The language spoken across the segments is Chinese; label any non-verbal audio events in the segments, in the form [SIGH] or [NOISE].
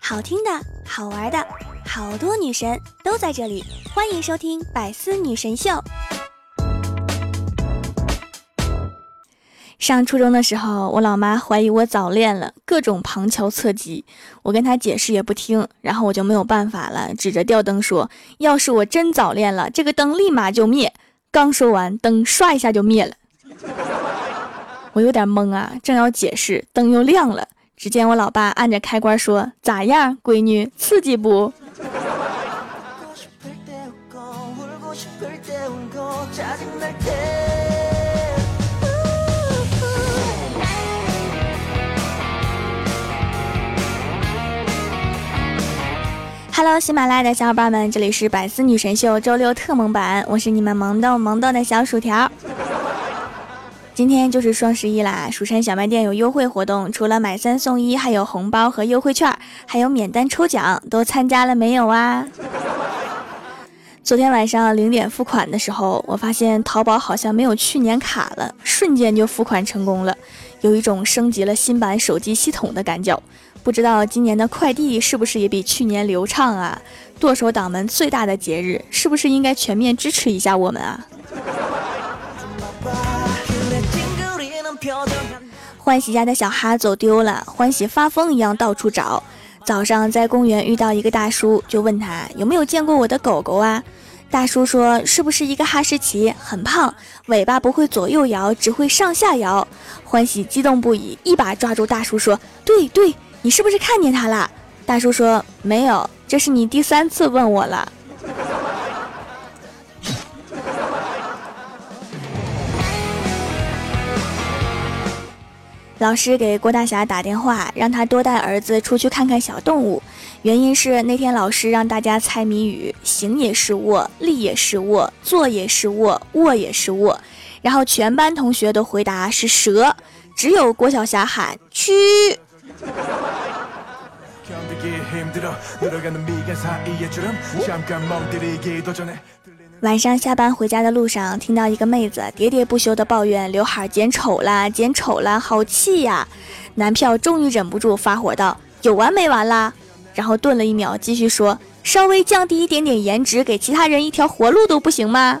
好听的，好玩的，好多女神都在这里，欢迎收听《百思女神秀》。上初中的时候，我老妈怀疑我早恋了，各种旁敲侧击，我跟她解释也不听，然后我就没有办法了，指着吊灯说：“要是我真早恋了，这个灯立马就灭。”刚说完，灯唰一下就灭了。我有点懵啊，正要解释，灯又亮了。只见我老爸按着开关说：“咋样，闺女，刺激不？” Hello，喜马拉雅的小伙伴们，这里是百思女神秀周六特萌版，我是你们萌豆萌豆的小薯条。今天就是双十一啦，蜀山小卖店有优惠活动，除了买三送一，还有红包和优惠券，还有免单抽奖，都参加了没有啊？昨天晚上零点付款的时候，我发现淘宝好像没有去年卡了，瞬间就付款成功了，有一种升级了新版手机系统的感觉。不知道今年的快递是不是也比去年流畅啊？剁手党们最大的节日，是不是应该全面支持一下我们啊？欢喜家的小哈走丢了，欢喜发疯一样到处找。早上在公园遇到一个大叔，就问他有没有见过我的狗狗啊？大叔说是不是一个哈士奇，很胖，尾巴不会左右摇，只会上下摇。欢喜激动不已，一把抓住大叔说：“对对，你是不是看见他了？”大叔说：“没有，这是你第三次问我了。”老师给郭大侠打电话，让他多带儿子出去看看小动物。原因是那天老师让大家猜谜语：行也是卧，立也是卧，坐也是卧，卧也是卧。然后全班同学都回答是蛇，只有郭小霞喊蛆。晚上下班回家的路上，听到一个妹子喋喋不休地抱怨刘海剪丑了，剪丑了，好气呀！男票终于忍不住发火道：“有完没完啦？”然后顿了一秒，继续说：“稍微降低一点点颜值，给其他人一条活路都不行吗？”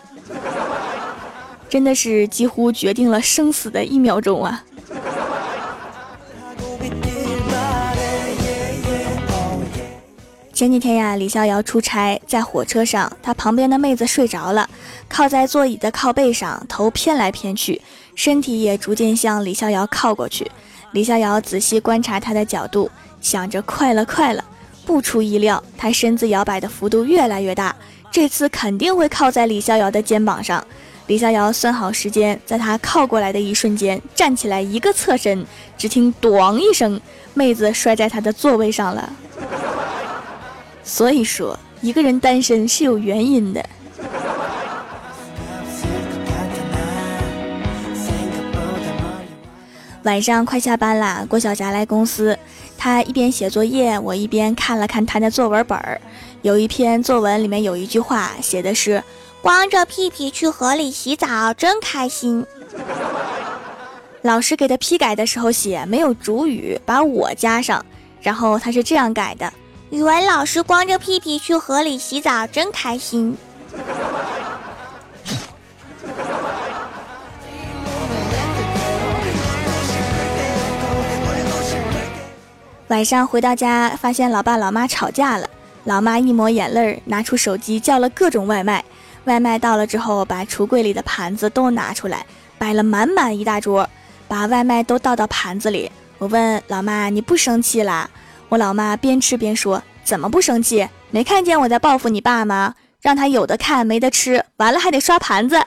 真的是几乎决定了生死的一秒钟啊！前几天呀，李逍遥出差，在火车上，他旁边的妹子睡着了，靠在座椅的靠背上，头偏来偏去，身体也逐渐向李逍遥靠过去。李逍遥仔细观察他的角度，想着快了，快了。不出意料，他身子摇摆的幅度越来越大，这次肯定会靠在李逍遥的肩膀上。李逍遥算好时间，在他靠过来的一瞬间，站起来一个侧身，只听“咣”一声，妹子摔在他的座位上了。所以说，一个人单身是有原因的。晚上快下班啦，郭晓霞来公司，她一边写作业，我一边看了看她的作文本儿。有一篇作文里面有一句话，写的是“光着屁屁去河里洗澡，真开心”。老师给他批改的时候写没有主语，把我加上，然后他是这样改的。语文老师光着屁屁去河里洗澡，真开心。晚上回到家，发现老爸老妈吵架了。老妈一抹眼泪，拿出手机叫了各种外卖。外卖到了之后，把橱柜里的盘子都拿出来，摆了满满一大桌，把外卖都倒到盘子里。我问老妈：“你不生气啦？”我老妈边吃边说：“怎么不生气？没看见我在报复你爸吗？让他有的看没得吃，完了还得刷盘子。”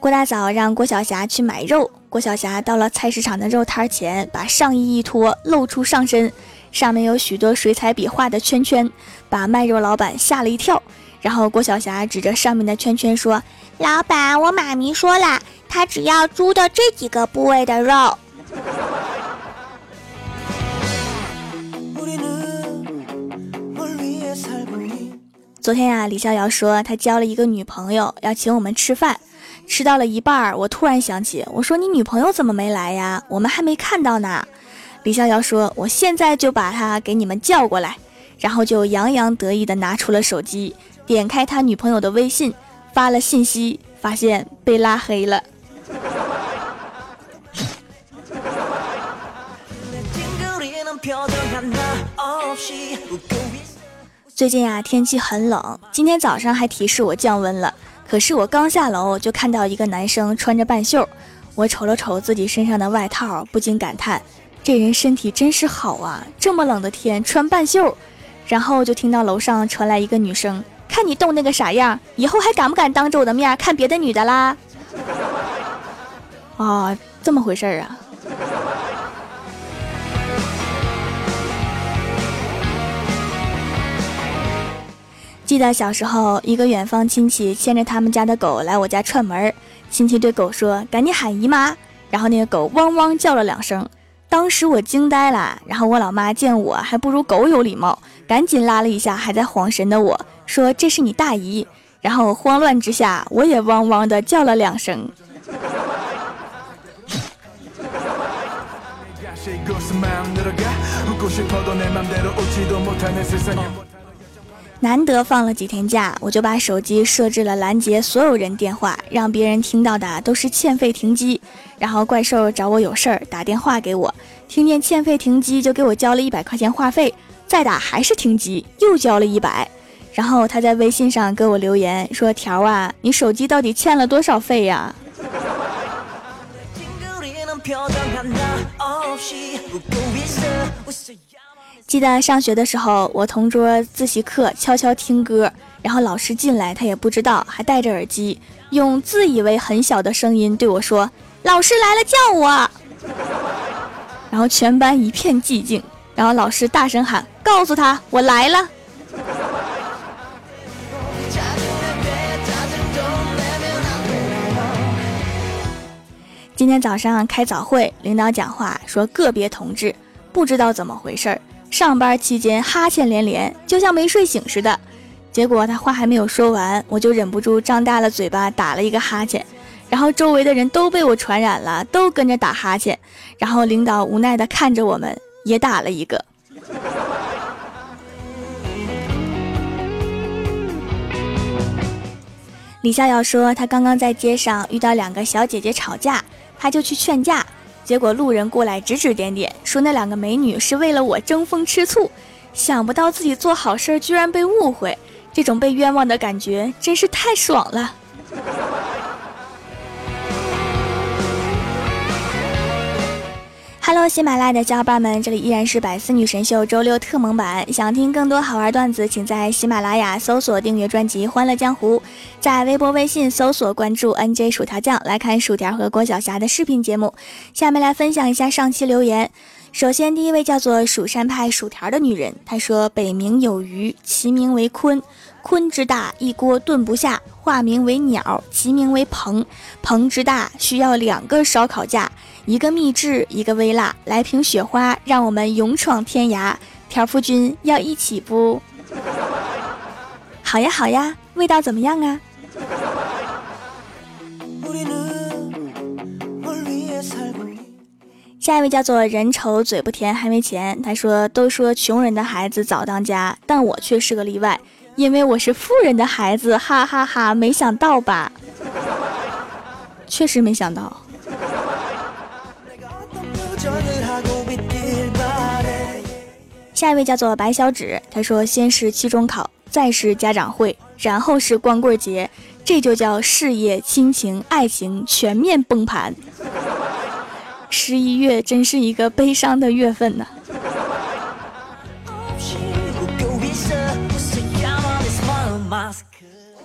郭大嫂让郭晓霞去买肉。郭晓霞到了菜市场的肉摊前，把上衣一脱，露出上身，上面有许多水彩笔画的圈圈，把卖肉老板吓了一跳。然后郭晓霞指着上面的圈圈说。老板，我妈咪说了，她只要猪的这几个部位的肉。昨天呀，李逍遥说他交了一个女朋友，要请我们吃饭。吃到了一半儿，我突然想起，我说你女朋友怎么没来呀？我们还没看到呢。李逍遥说：“我现在就把她给你们叫过来。”然后就洋洋得意地拿出了手机，点开他女朋友的微信，发了信息，发现被拉黑了。最近啊，天气很冷，今天早上还提示我降温了。可是我刚下楼就看到一个男生穿着半袖，我瞅了瞅自己身上的外套，不禁感叹：这人身体真是好啊！这么冷的天穿半袖。然后就听到楼上传来一个女生：“看你冻那个啥样，以后还敢不敢当着我的面看别的女的啦？”啊，[LAUGHS] 这么回事儿啊！记得小时候，一个远方亲戚牵着他们家的狗来我家串门亲戚对狗说：“赶紧喊姨妈。”然后那个狗汪汪叫了两声，当时我惊呆了。然后我老妈见我还不如狗有礼貌，赶紧拉了一下还在晃神的我说：“这是你大姨。”然后慌乱之下，我也汪汪的叫了两声。难得放了几天假，我就把手机设置了拦截所有人电话，让别人听到的都是欠费停机。然后怪兽找我有事儿，打电话给我，听见欠费停机就给我交了一百块钱话费，再打还是停机，又交了一百。然后他在微信上给我留言说：“条啊，你手机到底欠了多少费呀？” [LAUGHS] 记得上学的时候，我同桌自习课悄悄听歌，然后老师进来，他也不知道，还戴着耳机，用自以为很小的声音对我说：“老师来了，叫我。”然后全班一片寂静，然后老师大声喊：“告诉他我来了。”今天早上开早会，领导讲话说：“个别同志不知道怎么回事儿。”上班期间哈欠连连，就像没睡醒似的。结果他话还没有说完，我就忍不住张大了嘴巴打了一个哈欠，然后周围的人都被我传染了，都跟着打哈欠。然后领导无奈的看着我们，也打了一个。李逍遥说，他刚刚在街上遇到两个小姐姐吵架，他就去劝架。结果路人过来指指点点，说那两个美女是为了我争风吃醋，想不到自己做好事居然被误会，这种被冤枉的感觉真是太爽了。喽喜马拉雅的小伙伴们，这里依然是百思女神秀周六特蒙版。想听更多好玩段子，请在喜马拉雅搜索订阅专辑《欢乐江湖》，在微博、微信搜索关注 NJ 薯条酱来看薯条和郭晓霞的视频节目。下面来分享一下上期留言。首先，第一位叫做蜀山派薯条的女人，她说：“北冥有鱼，其名为鲲。鲲之大，一锅炖不下，化名为鸟，其名为鹏。鹏之大，需要两个烧烤架。”一个秘制，一个微辣，来瓶雪花，让我们勇闯天涯。条夫君要一起不？好呀好呀，味道怎么样啊？下一位叫做人丑嘴不甜还没钱，他说都说穷人的孩子早当家，但我却是个例外，因为我是富人的孩子，哈哈哈！没想到吧？确实没想到。下一位叫做白小指，他说：“先是期中考，再是家长会，然后是光棍节，这就叫事业、亲情、爱情全面崩盘。十一月真是一个悲伤的月份呢。”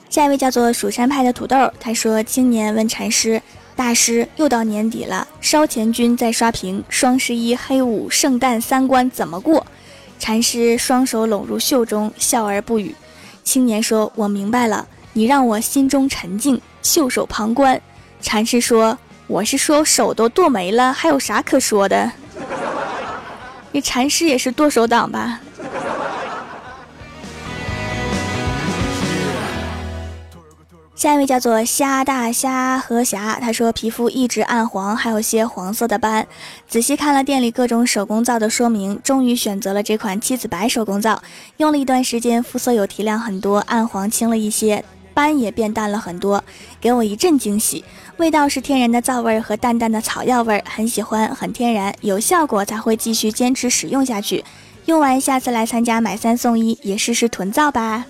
下一位叫做蜀山派的土豆，他说：“青年问禅师。”大师，又到年底了，烧钱君在刷屏，双十一、黑五、圣诞三关怎么过？禅师双手拢入袖中，笑而不语。青年说：“我明白了，你让我心中沉静，袖手旁观。”禅师说：“我是说手都剁没了，还有啥可说的？”你禅师也是剁手党吧？下一位叫做虾大虾和霞，他说皮肤一直暗黄，还有些黄色的斑。仔细看了店里各种手工皂的说明，终于选择了这款妻子白手工皂。用了一段时间，肤色有提亮很多，暗黄轻了一些，斑也变淡了很多，给我一阵惊喜。味道是天然的皂味和淡淡的草药味，很喜欢，很天然，有效果才会继续坚持使用下去。用完下次来参加买三送一，也试试囤皂吧。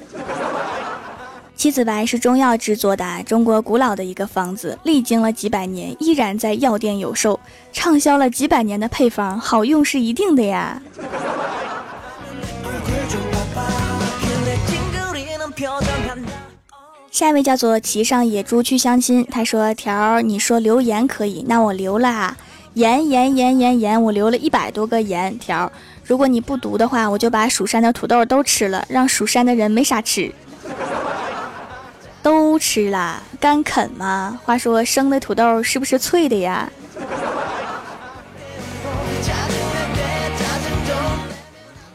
七子白是中药制作的，中国古老的一个方子，历经了几百年，依然在药店有售，畅销了几百年的配方，好用是一定的呀。下一位叫做骑上野猪去相亲，他说：“条，你说留言可以，那我留了盐盐盐盐盐，我留了一百多个盐条。如果你不读的话，我就把蜀山的土豆都吃了，让蜀山的人没啥吃。”不吃了，干啃吗？话说生的土豆是不是脆的呀？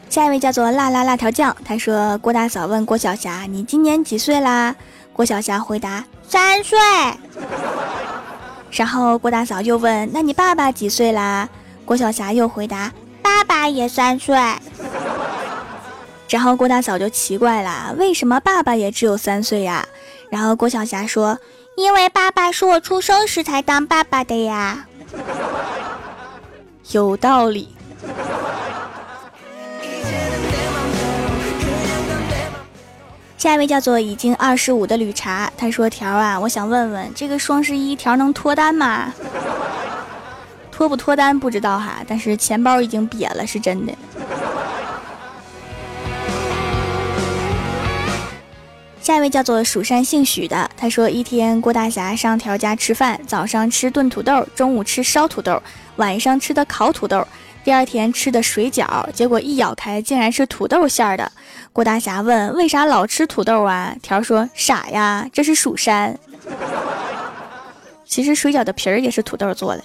下一位叫做辣辣辣条酱，他说郭大嫂问郭晓霞：“你今年几岁啦？”郭晓霞回答：“三岁。”然后郭大嫂又问：“那你爸爸几岁啦？”郭晓霞又回答：“爸爸也三岁。”然后郭大嫂就奇怪了：“为什么爸爸也只有三岁呀？”然后郭晓霞说：“因为爸爸是我出生时才当爸爸的呀。”有道理。下一位叫做已经二十五的绿茶，他说：“条啊，我想问问，这个双十一条能脱单吗？[LAUGHS] 脱不脱单不知道哈，但是钱包已经瘪了，是真的。”下一位叫做蜀山姓许的，他说一天郭大侠上条家吃饭，早上吃炖土豆，中午吃烧土豆，晚上吃的烤土豆，第二天吃的水饺，结果一咬开竟然是土豆馅儿的。郭大侠问为啥老吃土豆啊？条说傻呀，这是蜀山。[LAUGHS] 其实水饺的皮儿也是土豆做的。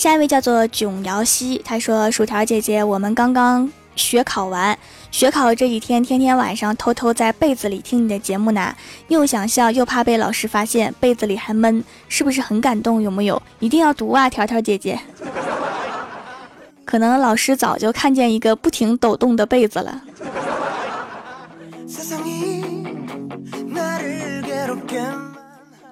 下一位叫做囧瑶溪，他说：“薯条姐姐，我们刚刚学考完，学考这几天，天天晚上偷偷在被子里听你的节目呢，又想笑又怕被老师发现，被子里还闷，是不是很感动？有木有？一定要读啊，条条姐姐。可能老师早就看见一个不停抖动的被子了。”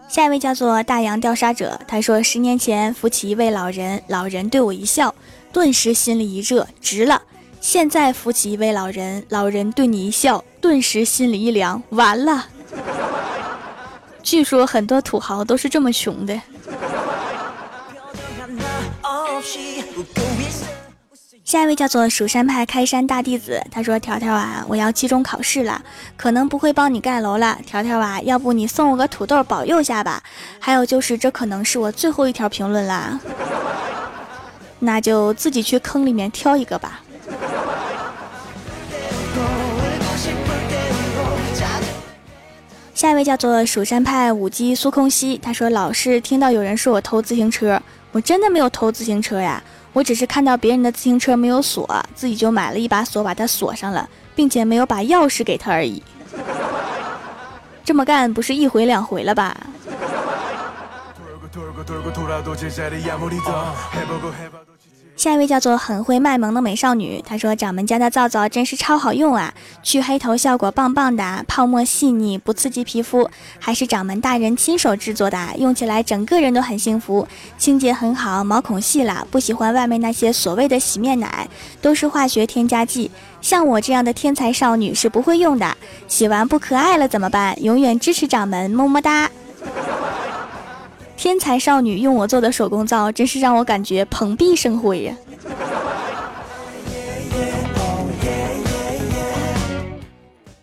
下一位叫做大洋调查者，他说：十年前扶起一位老人，老人对我一笑，顿时心里一热，值了。现在扶起一位老人，老人对你一笑，顿时心里一凉，完了。据说很多土豪都是这么穷的。下一位叫做蜀山派开山大弟子，他说：“条条啊，我要期中考试了，可能不会帮你盖楼了。条条啊，要不你送我个土豆保佑下吧？还有就是，这可能是我最后一条评论啦，那就自己去坑里面挑一个吧。”下一位叫做蜀山派舞姬苏空兮，他说：“老是听到有人说我偷自行车，我真的没有偷自行车呀。”我只是看到别人的自行车没有锁，自己就买了一把锁把它锁上了，并且没有把钥匙给他而已。这么干不是一回两回了吧？下一位叫做很会卖萌的美少女，她说：“掌门家的皂皂真是超好用啊，去黑头效果棒棒的，泡沫细腻不刺激皮肤，还是掌门大人亲手制作的，用起来整个人都很幸福，清洁很好，毛孔细了，不喜欢外面那些所谓的洗面奶，都是化学添加剂，像我这样的天才少女是不会用的，洗完不可爱了怎么办？永远支持掌门，么么哒。”天才少女用我做的手工皂，真是让我感觉蓬荜生辉呀！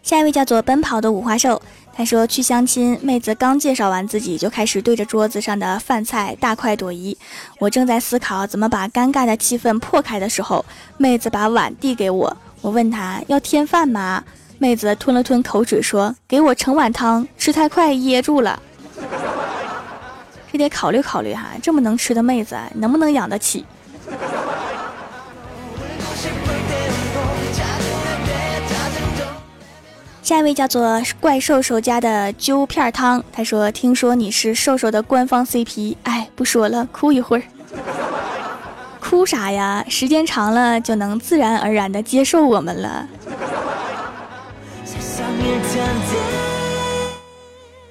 下一位叫做奔跑的五花兽，他说去相亲，妹子刚介绍完自己，就开始对着桌子上的饭菜大快朵颐。我正在思考怎么把尴尬的气氛破开的时候，妹子把碗递给我，我问她要添饭吗？妹子吞了吞口水说：“给我盛碗汤，吃太快噎住了。”你得考虑考虑哈，这么能吃的妹子能不能养得起？下一位叫做怪兽兽家的揪片汤，他说：“听说你是兽兽的官方 CP，哎，不说了，哭一会儿。哭啥呀？时间长了就能自然而然的接受我们了。”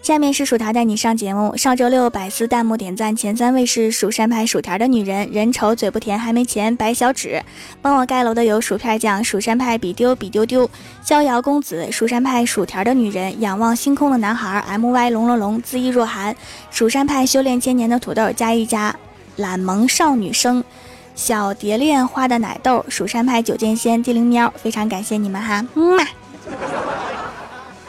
下面是薯条带你上节目。上周六百思弹幕点赞前三位是蜀山派薯条的女人，人丑嘴不甜还没钱，白小指。帮我盖楼的有薯片酱，蜀山派比丢比丢丢，逍遥公子，蜀山派薯条的女人，仰望星空的男孩，my 龙龙龙，恣意若寒，蜀山派修炼千年的土豆加一加，懒萌少女生，小蝶恋花的奶豆，蜀山派九剑仙，地灵喵，非常感谢你们哈，嗯嘛。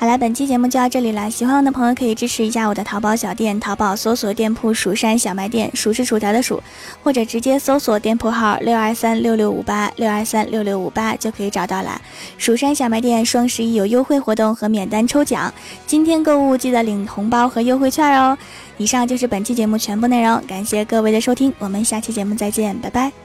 好了，本期节目就到这里了。喜欢我的朋友可以支持一下我的淘宝小店，淘宝搜索店铺“蜀山小卖店”，数是薯条的数，或者直接搜索店铺号六二三六六五八六二三六六五八就可以找到了。蜀山小卖店双十一有优惠活动和免单抽奖，今天购物记得领红包和优惠券哦。以上就是本期节目全部内容，感谢各位的收听，我们下期节目再见，拜拜。